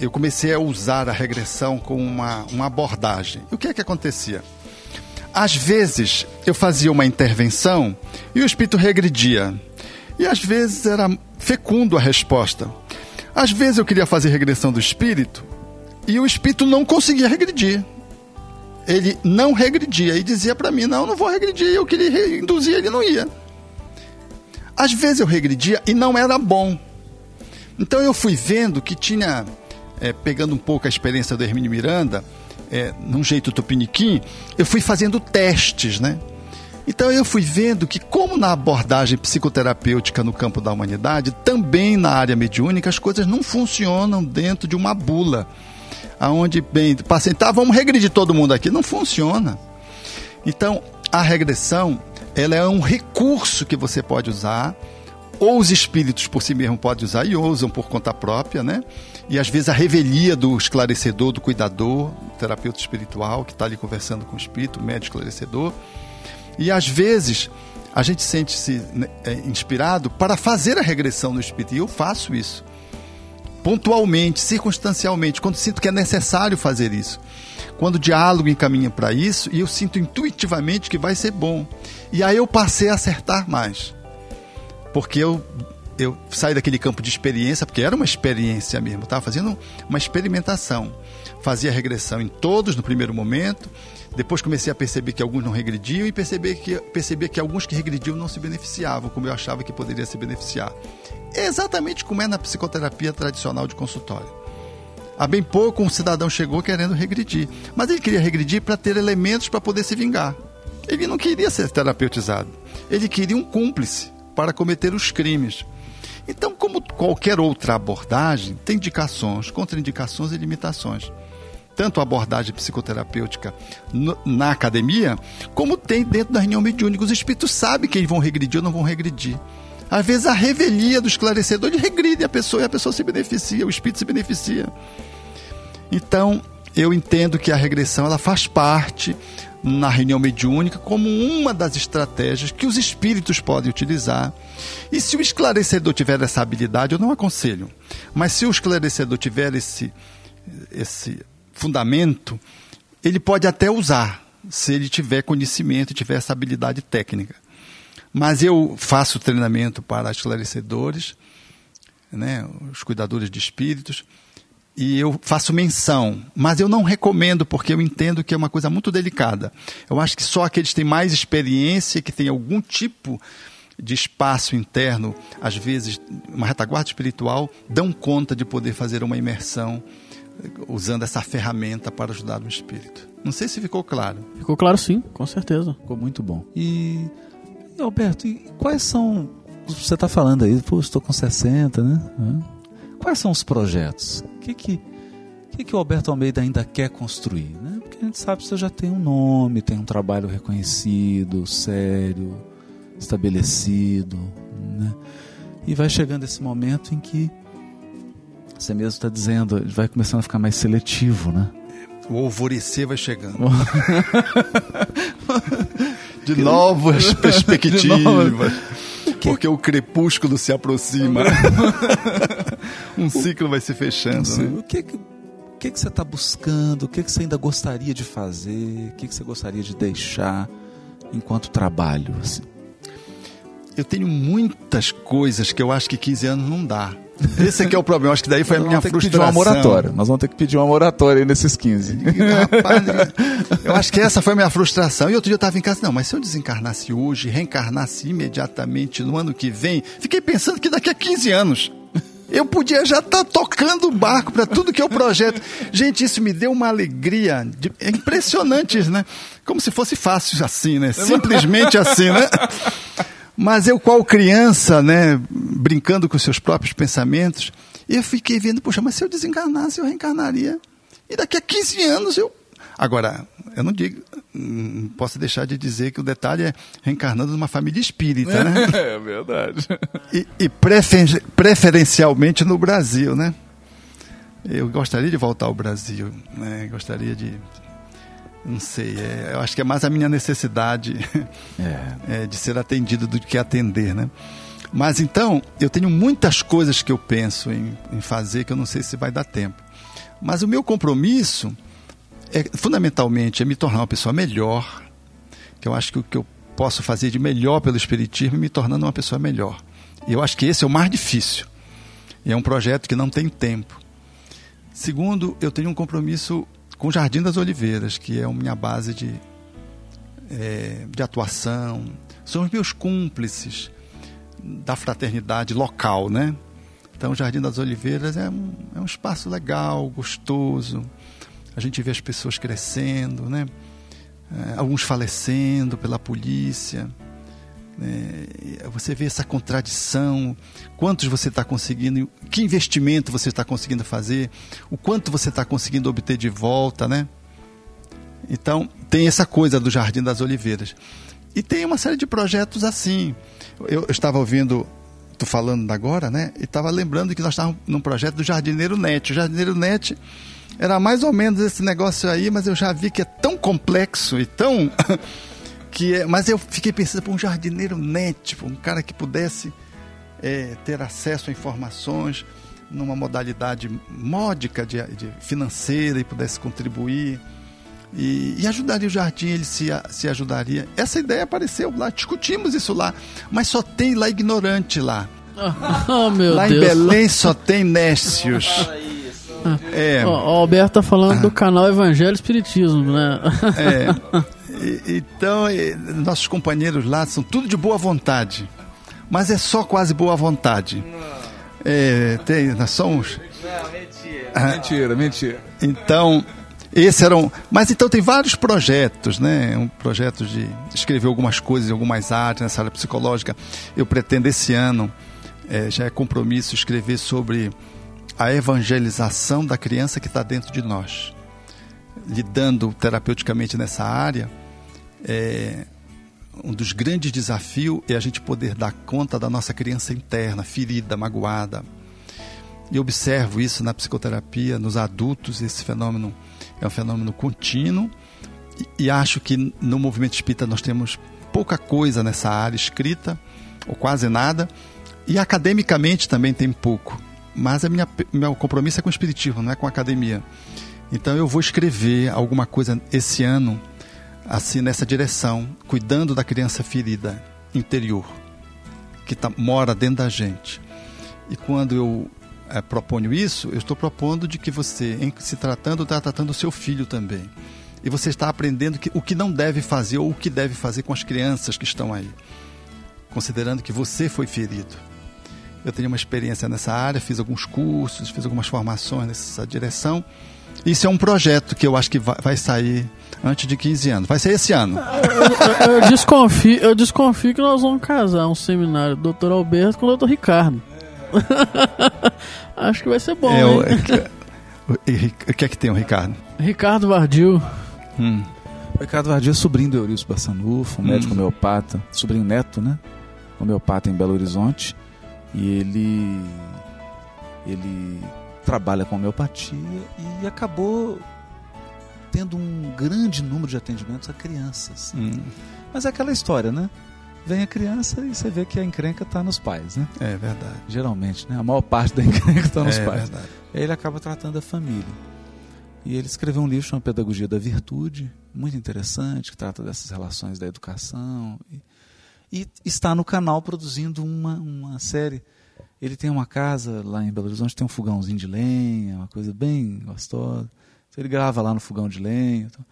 Eu comecei a usar a regressão como uma, uma abordagem. E o que é que acontecia? Às vezes eu fazia uma intervenção e o espírito regredia. E às vezes era fecundo a resposta. Às vezes eu queria fazer regressão do espírito e o espírito não conseguia regredir. Ele não regredia e dizia para mim: Não, não vou regredir. Eu queria re- induzir, ele não ia. Às vezes eu regredia e não era bom. Então eu fui vendo que tinha, eh, pegando um pouco a experiência do Hermínio Miranda, eh, num jeito tupiniquim, eu fui fazendo testes, né? Então eu fui vendo que, como na abordagem psicoterapêutica no campo da humanidade, também na área mediúnica as coisas não funcionam dentro de uma bula. Aonde, bem, paciente, tá, vamos regredir todo mundo aqui. Não funciona. Então, a regressão, ela é um recurso que você pode usar, ou os espíritos por si mesmo podem usar e usam por conta própria, né? E às vezes a revelia do esclarecedor, do cuidador, do terapeuta espiritual que está ali conversando com o espírito, médico esclarecedor. E às vezes a gente sente-se né, é, inspirado para fazer a regressão no espírito, e eu faço isso. Pontualmente, circunstancialmente, quando sinto que é necessário fazer isso. Quando o diálogo encaminha para isso e eu sinto intuitivamente que vai ser bom. E aí eu passei a acertar mais. Porque eu, eu saí daquele campo de experiência, porque era uma experiência mesmo, estava fazendo uma experimentação. Fazia regressão em todos no primeiro momento, depois comecei a perceber que alguns não regrediam e perceber que, perceber que alguns que regrediam não se beneficiavam, como eu achava que poderia se beneficiar. É exatamente como é na psicoterapia tradicional de consultório. Há bem pouco um cidadão chegou querendo regredir, mas ele queria regredir para ter elementos para poder se vingar. Ele não queria ser terapeutizado, ele queria um cúmplice para cometer os crimes. Então, como qualquer outra abordagem, tem indicações, contraindicações e limitações. Tanto a abordagem psicoterapêutica na academia, como tem dentro da reunião mediúnica. Os espíritos sabem que eles vão regredir ou não vão regredir. Às vezes a revelia do esclarecedor ele regride a pessoa e a pessoa se beneficia, o espírito se beneficia. Então, eu entendo que a regressão ela faz parte na reunião mediúnica como uma das estratégias que os espíritos podem utilizar. E se o esclarecedor tiver essa habilidade, eu não aconselho. Mas se o esclarecedor tiver esse, esse fundamento, ele pode até usar, se ele tiver conhecimento, tiver essa habilidade técnica. Mas eu faço treinamento para esclarecedores, né, os cuidadores de espíritos, e eu faço menção, mas eu não recomendo porque eu entendo que é uma coisa muito delicada. Eu acho que só aqueles que têm mais experiência, que têm algum tipo de espaço interno, às vezes uma retaguarda espiritual, dão conta de poder fazer uma imersão usando essa ferramenta para ajudar o espírito. Não sei se ficou claro. Ficou claro sim, com certeza. Ficou muito bom. E, e Alberto, e quais são. Você está falando aí, pô, estou com 60, né? Quais são os projetos? O que, que, que, que o Alberto Almeida ainda quer construir? Né? Porque a gente sabe que você já tem um nome, tem um trabalho reconhecido, sério. estabelecido, né? E vai chegando esse momento em que você mesmo está dizendo, vai começando a ficar mais seletivo, né? O alvorecer vai chegando. De novas perspectivas. De novas. Porque o crepúsculo se aproxima. um ciclo vai se fechando. Né? O que que, o que, que você está buscando? O que, que você ainda gostaria de fazer? O que, que você gostaria de deixar enquanto trabalho? Assim? Eu tenho muitas coisas que eu acho que 15 anos não dá. Esse aqui é o problema. Acho que daí foi a Nós minha vamos ter que pedir frustração. uma moratória. Nós vamos ter que pedir uma moratória aí nesses 15. Rapaz, eu acho que essa foi a minha frustração. E outro dia eu estava em casa, não, mas se eu desencarnasse hoje, reencarnasse imediatamente no ano que vem, fiquei pensando que daqui a 15 anos eu podia já estar tocando o barco para tudo que eu projeto. Gente, isso me deu uma alegria de, é impressionante, né? Como se fosse fácil assim, né? Simplesmente assim, né? Mas eu, qual criança, né, brincando com seus próprios pensamentos, eu fiquei vendo, poxa, mas se eu desencarnasse, eu reencarnaria. E daqui a 15 anos eu. Agora, eu não digo, não posso deixar de dizer que o detalhe é reencarnando numa família espírita, né? É verdade. E, e prefer- preferencialmente no Brasil, né? Eu gostaria de voltar ao Brasil, né? Gostaria de. Não sei, é, eu acho que é mais a minha necessidade É. é, de ser atendido do que atender, né? Mas então, eu tenho muitas coisas que eu penso em, em fazer que eu não sei se vai dar tempo. Mas o meu compromisso é fundamentalmente é me tornar uma pessoa melhor, que eu acho que o que eu posso fazer de melhor pelo espiritismo é me tornando uma pessoa melhor. E eu acho que esse é o mais difícil. E é um projeto que não tem tempo. Segundo, eu tenho um compromisso com o Jardim das Oliveiras, que é a minha base de, é, de atuação. São os meus cúmplices da fraternidade local, né? Então, o Jardim das Oliveiras é um, é um espaço legal, gostoso. A gente vê as pessoas crescendo, né? É, alguns falecendo pela polícia. né? Você vê essa contradição, quantos você está conseguindo, que investimento você está conseguindo fazer, o quanto você está conseguindo obter de volta, né? Então, tem essa coisa do Jardim das Oliveiras. E tem uma série de projetos assim. Eu, estava ouvindo, tu falando agora, né? E estava lembrando que nós estávamos num projeto do Jardineiro Net. O Jardineiro Net era mais ou menos esse negócio aí, mas eu já vi que é tão complexo e tão. que é, mas eu fiquei pensando, pô, um jardineiro net, um cara que pudesse é, ter acesso a informações numa modalidade módica de, de financeira e pudesse contribuir. E, e ajudaria o jardim, ele se, se ajudaria. Essa ideia apareceu lá, discutimos isso lá, mas só tem lá ignorante lá. Oh, meu lá Deus. em Belém só tem nécios. É, Ó, o Alberto tá falando do canal Evangelho Espiritismo, né? é. E- então, e, nossos companheiros lá são tudo de boa vontade, mas é só quase boa vontade. É, tem, nós somos. Mentira, mentira. Então, esse era um. Mas então tem vários projetos, né? Um projeto de escrever algumas coisas algumas áreas, nessa área psicológica. Eu pretendo esse ano, eh, já é compromisso, escrever sobre a evangelização da criança que está dentro de nós. Lidando terapeuticamente nessa área, é, um dos grandes desafios é a gente poder dar conta da nossa criança interna, ferida, magoada, e observo isso na psicoterapia, nos adultos, esse fenômeno é um fenômeno contínuo. E, e acho que no movimento espírita nós temos pouca coisa nessa área escrita, ou quase nada, e academicamente também tem pouco. Mas a minha, meu compromisso é com o espiritismo, não é com a academia. Então eu vou escrever alguma coisa esse ano, assim, nessa direção, cuidando da criança ferida interior, que tá, mora dentro da gente. E quando eu é, proponho isso, eu estou propondo de que você, em se tratando, está tratando o seu filho também. E você está aprendendo que, o que não deve fazer ou o que deve fazer com as crianças que estão aí. Considerando que você foi ferido. Eu tenho uma experiência nessa área, fiz alguns cursos, fiz algumas formações nessa direção. Isso é um projeto que eu acho que vai, sair antes de 15 anos. Vai ser esse ano. Eu, eu desconfio, eu desconfio que nós vamos casar um seminário do. Alberto com o Dr. Ricardo. Acho que vai ser bom, É, o, hein? o- o que é que tem o Ricardo? Ricardo Vardil. Hum. O Ricardo Vardia é sobrinho do Eurício Bassanufo, um Hum. médico homeopata, sobrinho neto, né? Homeopata em Belo Horizonte. E ele, ele trabalha com homeopatia e acabou tendo um grande número de atendimentos a crianças. Hum, Mas é aquela história, né? Vem a criança e você vê que a encrenca está nos pais, né? é verdade. Geralmente, né? A maior parte da encrenca está nos é pais. verdade. E aí ele acaba tratando a família. E ele escreveu um livro chamado Pedagogia da Virtude, muito interessante, que trata dessas relações da educação. E, e está no canal produzindo uma, uma série. Ele tem uma casa lá em Belo Horizonte, tem um fogãozinho de lenha, uma coisa bem gostosa. Então ele grava lá no fogão de lenha. então.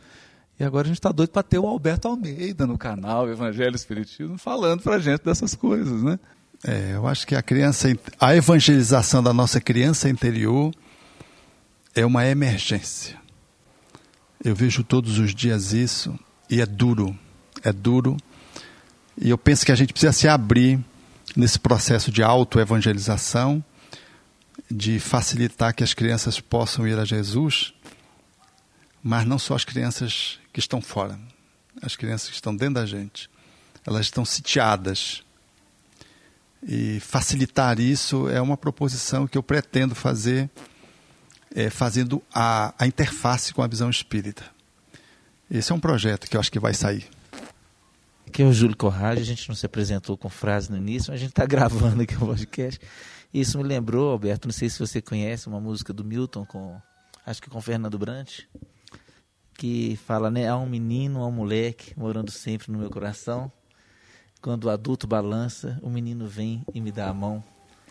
E agora a gente está doido para ter o Alberto Almeida no canal Evangelho Espiritismo falando para gente dessas coisas, né? É, eu acho que a criança, a evangelização da nossa criança interior é uma emergência. Eu vejo todos os dias isso e é duro, é duro. E eu penso que a gente precisa se abrir nesse processo de autoevangelização, de facilitar que as crianças possam ir a Jesus, mas não só as crianças que estão fora, as crianças que estão dentro da gente. Elas estão sitiadas. E facilitar isso é uma proposição que eu pretendo fazer, é, fazendo a, a interface com a visão espírita. Esse é um projeto que eu acho que vai sair. Aqui é o Júlio Corrade, a gente não se apresentou com frase no início, mas a gente está gravando aqui o podcast. Isso me lembrou, Alberto, não sei se você conhece uma música do Milton, com acho que com Fernando Brant, que fala, né? Há um menino, há um moleque morando sempre no meu coração. Quando o adulto balança, o menino vem e me dá a mão.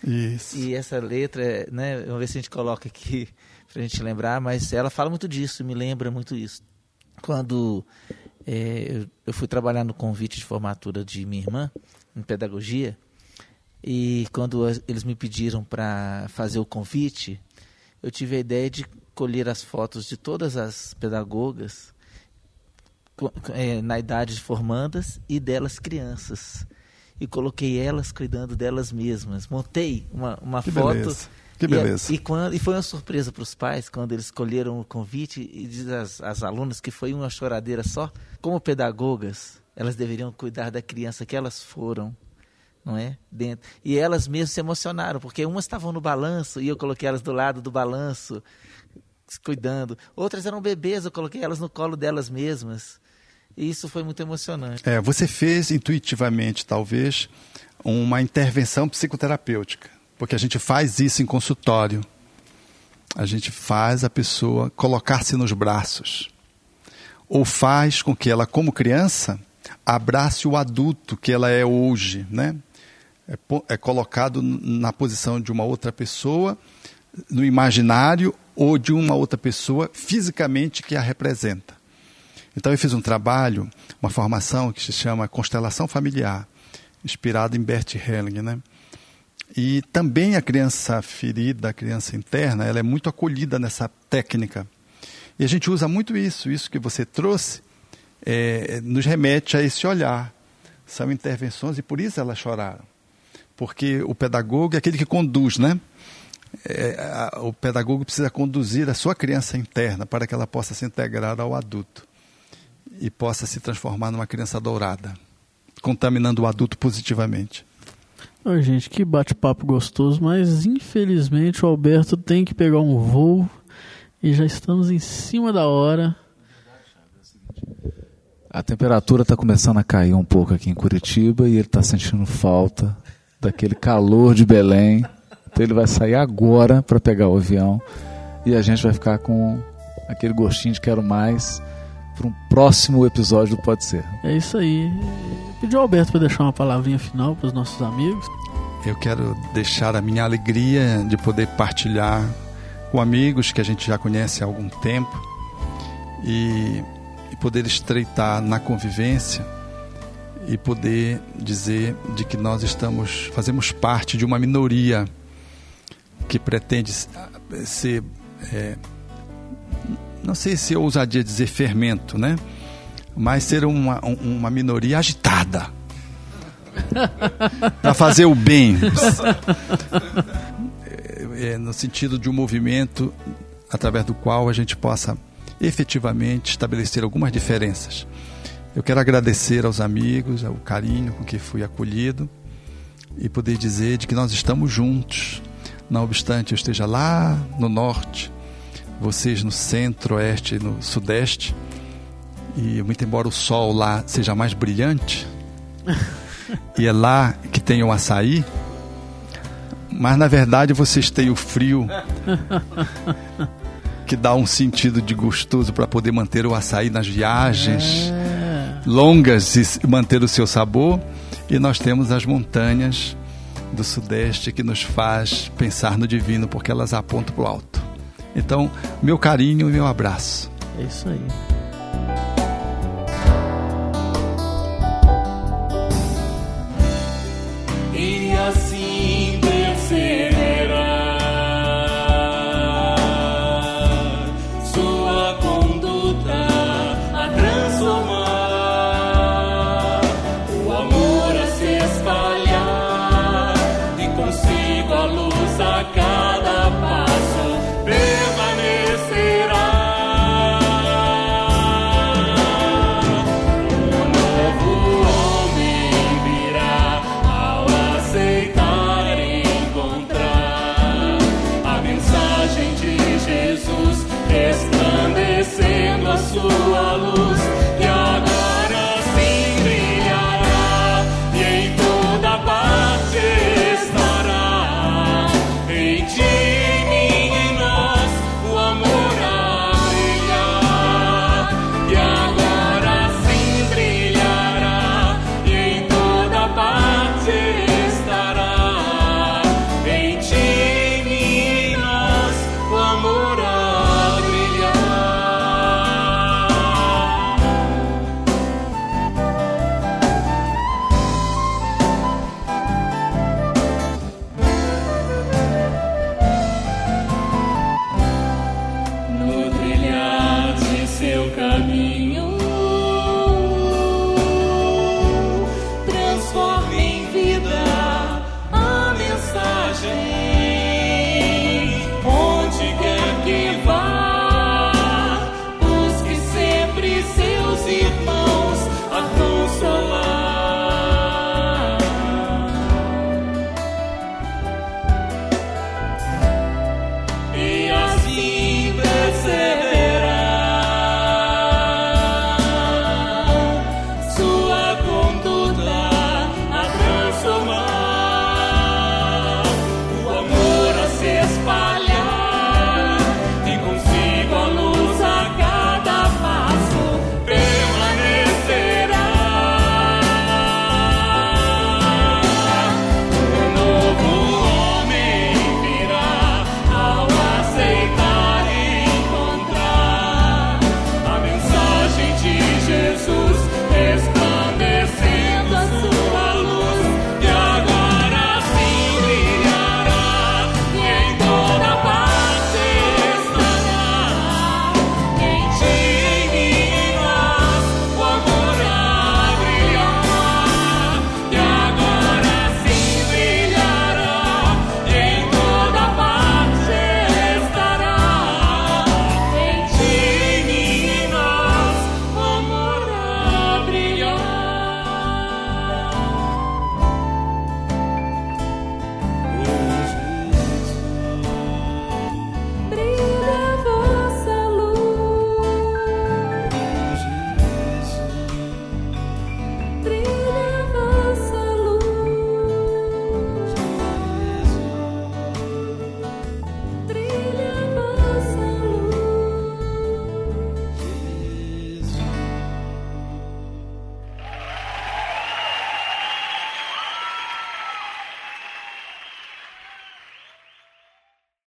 Isso. E essa letra, né? Vamos ver se a gente coloca aqui pra gente lembrar, mas ela fala muito disso, me lembra muito isso. Quando é, eu, fui trabalhar no convite de formatura de minha irmã, em pedagogia, e quando eles me pediram para fazer o convite, eu tive a ideia de colher as fotos de todas as pedagogas é, na idade de formandas e delas crianças. E coloquei elas cuidando delas mesmas. Montei uma, uma Que foto. beleza. Que E- beleza. E, quando, e foi uma surpresa para os pais quando eles escolheram o convite e diz as, as alunas que foi uma choradeira só. Como pedagogas, elas deveriam cuidar da criança que elas foram, não é? Dentro. E elas mesmas se emocionaram, porque umas estavam no balanço e eu coloquei elas do lado do balanço, cuidando. Outras eram bebês, eu coloquei elas no colo delas mesmas. E isso foi muito emocionante. É, você fez intuitivamente, talvez, uma intervenção psicoterapêutica, porque a gente faz isso em consultório. A gente faz a pessoa colocar-se nos braços. Ou faz com que ela, como criança, abrace o adulto que ela é hoje, né? É, é colocado na posição de uma outra pessoa, no imaginário, ou de uma outra pessoa fisicamente que a representa. Então eu fiz um trabalho, uma formação que se chama Constelação Familiar, inspirado em Bert Helling, né? E também a criança ferida, a criança interna, ela é muito acolhida nessa técnica. E a gente usa muito isso, isso que você trouxe, é, nos remete a esse olhar. São intervenções e por isso elas choraram. Porque o pedagogo é aquele que conduz, né? É, a- o pedagogo precisa conduzir a sua criança interna para que ela possa se integrar ao adulto e possa se transformar numa criança dourada, contaminando o adulto positivamente. Ô, gente, que bate-papo gostoso, mas infelizmente o Alberto tem que pegar um voo e já estamos em cima da hora. A temperatura está começando a cair um pouco aqui em Curitiba e ele está sentindo falta daquele calor de Belém. Então ele vai sair agora para pegar o avião e a gente vai ficar com aquele gostinho de quero mais para um próximo episódio do Pode Ser. É isso aí. Pediu ao Alberto para deixar uma palavrinha final para os nossos amigos. Eu quero deixar a minha alegria de poder partilhar com amigos que a gente já conhece há algum tempo e, e poder estreitar na convivência e poder dizer de que nós estamos fazemos parte de uma minoria que pretende ser é, não sei se eu ousadia dizer fermento, né? Mas ser uma, um- uma minoria agitada para fazer o bem, É, é, no sentido de um movimento através do qual a gente possa efetivamente estabelecer algumas diferenças. Eu quero agradecer aos amigos, ao carinho com que fui acolhido e poder dizer de que nós estamos juntos. Não obstante eu esteja lá no norte, vocês no centro-oeste e no sudeste, e muito embora o sol lá seja mais brilhante, e é lá que tem o açaí, mas na verdade vocês têm o frio que dá um sentido de gostoso para poder manter o açaí nas viagens É. longas e manter o seu sabor. E nós temos as montanhas do Sudeste que nos faz pensar no divino, porque elas apontam para o alto. Então, meu carinho e meu abraço. É isso aí.